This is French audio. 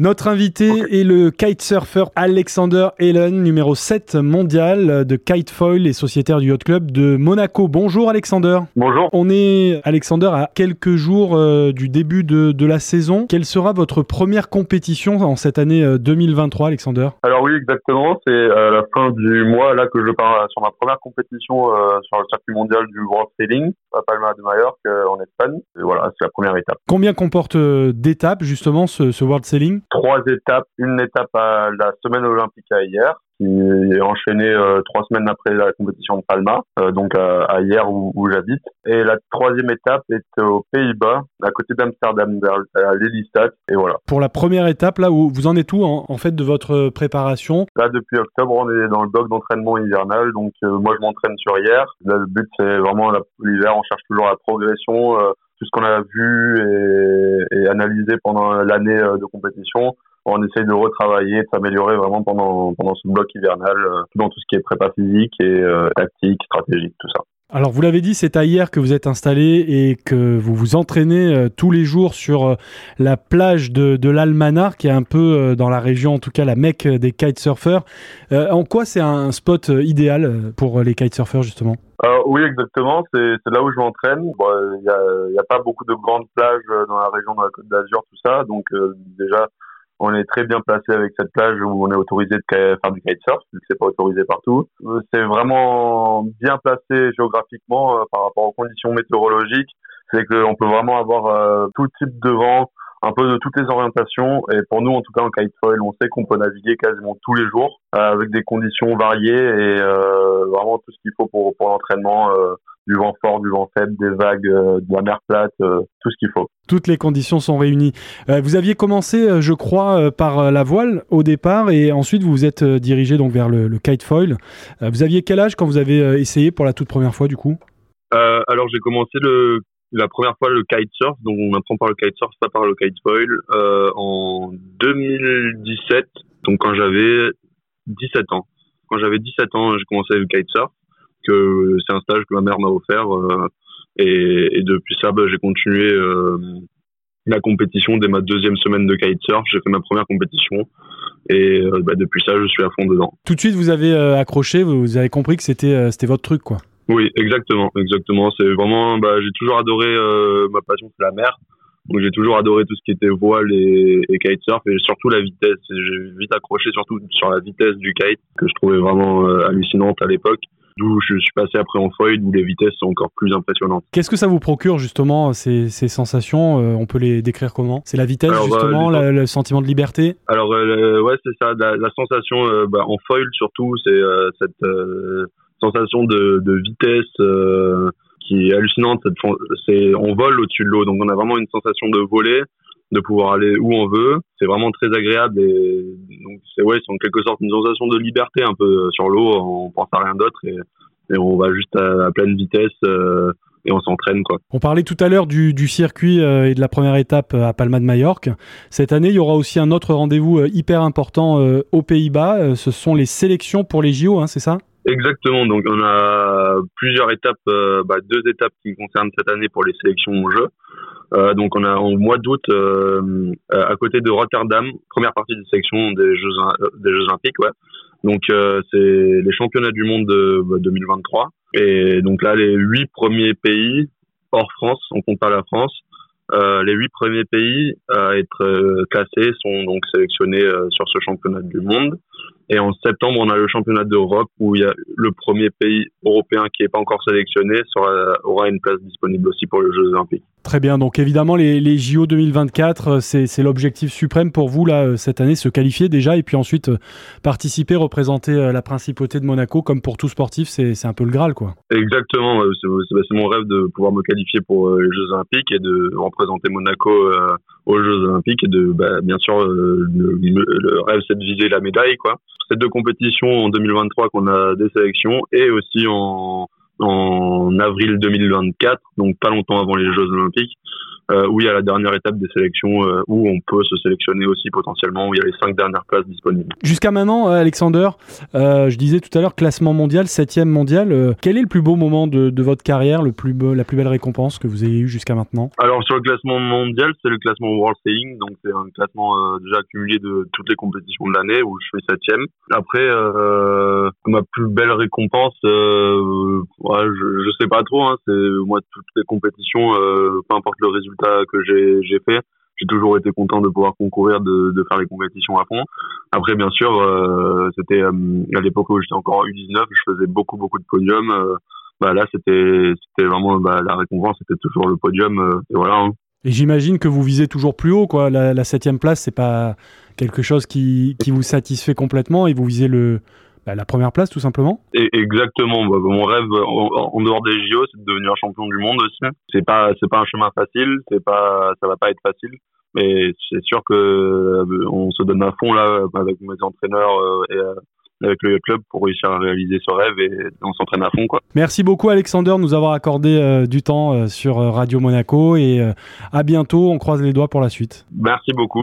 Notre invité est le kitesurfer Alexander Ellen, numéro 7 mondial de kitefoil et sociétaire du Yacht Club de Monaco. Bonjour Alexander. Bonjour. On est, Alexander, à quelques jours euh, du début de, de, la saison. Quelle sera votre première compétition en cette année 2023, euh, Alexander? Alors oui, exactement. C'est à la fin du mois là que je pars sur ma première compétition euh, sur le circuit mondial du World Sailing à Palma de Mallorca en Espagne. Et voilà, c'est la première étape. Combien comporte d'étapes justement ce, ce World Sailing? Trois étapes. Une étape à la semaine olympique à hier qui est enchaîné euh, trois semaines après la compétition de Palma, euh, donc à, à, hier où, où j'habite. Et la troisième étape est aux Pays-Bas, à côté d'Amsterdam, à Lelystad. Et voilà. Pour la première étape, là où vous en êtes où en, en, fait de votre préparation? Là, depuis octobre, on est dans le bloc d'entraînement hivernal. Donc euh, moi, je m'entraîne sur hier. Là, le but, c'est vraiment l'hiver. On cherche toujours la progression. Tout ce qu'on a vu et, analysé pendant l'année de compétition, on essaye de retravailler, de s'améliorer vraiment pendant, pendant ce bloc hivernal, euh, dans tout ce qui est prépa physique et euh, tactique, stratégique, tout ça. Alors vous l'avez dit, c'est à hier que vous êtes installé et que vous vous entraînez euh, tous les jours sur euh, la plage de, de l'Almanar, qui est un peu euh, dans la région, en tout cas la mecque des kitesurfers. En quoi c'est un spot idéal pour les kitesurfers justement? Oui, exactement. C'est là où je m'entraîne. Il bon, n'y a, a, pas beaucoup de grandes plages dans la région de la Côte d'Azur, tout ça. Donc déjà, on est très bien placé avec cette plage où on est autorisé de faire du kitesurf, vu que c'est pas autorisé partout. C'est vraiment bien placé géographiquement euh, par rapport aux conditions météorologiques. C'est qu'on peut vraiment avoir euh, tout type de vent, un peu de toutes les orientations. Et pour nous, en tout cas, en kitefoil, on sait qu'on peut naviguer quasiment tous les jours euh, avec des conditions variées et euh, vraiment tout ce qu'il faut pour, pour l'entraînement. Du vent fort, du vent faible, des vagues, euh, de la mer plate, euh, tout ce qu'il faut. Toutes les conditions sont réunies. Euh, vous aviez commencé, je crois, par la voile au départ et ensuite vous vous êtes dirigé donc vers le, le kitefoil. vous aviez quel âge quand vous avez essayé pour la toute première fois du coup? Alors j'ai commencé le la première fois le kitesurf, donc on apprend par le kitesurf, pas par le kitefoil, euh, en 2017, donc quand j'avais 17 ans. Quand j'avais 17 ans, j'ai commencé le kitesurf, que c'est un stage que ma mère m'a offert, euh, et, et, depuis ça, bah, j'ai continué euh, la compétition dès ma deuxième semaine de kitesurf. J'ai fait ma première compétition, et euh, bah, depuis ça, je suis à fond dedans. Tout de suite, vous avez accroché, vous avez compris que c'était c'était votre truc, quoi. Oui, exactement, exactement. C'est vraiment, bah, j'ai toujours adoré ma passion, c'est la mer. Donc j'ai toujours adoré tout ce qui était voile et, et kitesurf et surtout la vitesse. J'ai vite accroché surtout sur la vitesse du kite que je trouvais vraiment hallucinante à l'époque. D'où je suis passé après en foil où les vitesses sont encore plus impressionnantes. Qu'est-ce que ça vous procure justement ces, ces sensations euh, On peut les décrire comment? C'est la vitesse Alors, justement, bah, le sentiment de liberté? Alors euh, ouais, c'est ça. La, la sensation euh, bah, en foil surtout, c'est cette sensation de, de vitesse euh, qui est hallucinante. C'est on vole au-dessus de l'eau, donc on a vraiment une sensation de voler, de pouvoir aller où on veut. C'est vraiment très agréable et donc c'est ouais, c'est en quelque sorte une sensation de liberté un peu sur l'eau. On pense à rien d'autre et, et, on va juste à, à pleine vitesse. Euh, et on s'entraîne quoi. On parlait tout à l'heure du, du, circuit euh, et de la première étape à Palma de Majorque. Cette année, il y aura aussi un autre rendez-vous euh, hyper important euh, aux Pays-Bas. Ce sont les sélections pour les JO, hein, c'est ça? Exactement. Donc on a plusieurs étapes, euh, bah, deux étapes qui concernent cette année pour les sélections au jeu. Euh, donc on a en mois d'août euh, à côté de Rotterdam, première partie des sélections des Jeux des Jeux Olympiques, ouais. Donc c'est les championnats du monde de, bah, 2023. Et donc là les huit premiers pays hors France, on compte pas la France. Euh, les huit premiers pays à être classés sont donc sélectionnés sur ce championnat du monde. Et en septembre, on a le championnat d'Europe où il y a le premier pays européen qui n'est pas encore sélectionné sera, aura une place disponible aussi pour les Jeux Olympiques. Très bien. Donc évidemment, les, les JO 2024, c'est l'objectif suprême pour vous là cette année, se qualifier déjà et puis ensuite participer, représenter la principauté de Monaco comme pour tout sportif, c'est un peu le Graal, quoi. Exactement. C'est mon rêve de pouvoir me qualifier pour les Jeux Olympiques et de représenter Monaco euh, aux Jeux Olympiques et de, bah, bien sûr, euh, le, le, rêve c'est de viser la médaille, quoi. Ces deux compétitions en 2023 qu'on a des sélections et aussi en, en avril 2024, donc pas longtemps avant les Jeux Olympiques. Euh, où il y a la dernière étape des sélections euh, où on peut se sélectionner aussi potentiellement, où il y a les cinq dernières places disponibles. Jusqu'à maintenant, euh, Alexander, je disais tout à l'heure classement mondial, septième mondial. quel est le plus beau moment de, de votre carrière, le plus la plus belle récompense que vous ayez eu jusqu'à maintenant? Alors sur le classement mondial, c'est le classement World Sailing, donc c'est un classement déjà accumulé de toutes les compétitions de l'année où je suis septième. Après, ma plus belle récompense, ouais, je, je sais pas trop. Hein, c'est moi toutes les compétitions, peu importe le résultat que j'ai fait, j'ai toujours été content de pouvoir concourir, de, faire les compétitions à fond. Après, bien sûr, euh, c'était euh, à l'époque où j'étais encore U19, je faisais beaucoup, beaucoup de podiums. Euh, bah là, c'était vraiment bah, la récompense, c'était toujours le podium. et voilà. Hein. J'imagine que vous visez toujours plus haut, quoi. La, la septième place, c'est pas quelque chose qui, vous satisfait complètement et vous visez le, la première place tout simplement Exactement. Bah, mon rêve en, dehors des JO, c'est de devenir champion du monde aussi. C'est pas c'est pas un chemin facile, c'est pas ça va pas être facile, mais c'est sûr que euh, on se donne à fond là avec mes entraîneurs euh, et euh, avec le club pour réussir à réaliser ce rêve et on s'entraîne à fond quoi. Merci beaucoup Alexander de nous avoir accordé du temps sur Radio Monaco et à bientôt, on croise les doigts pour la suite. Merci beaucoup.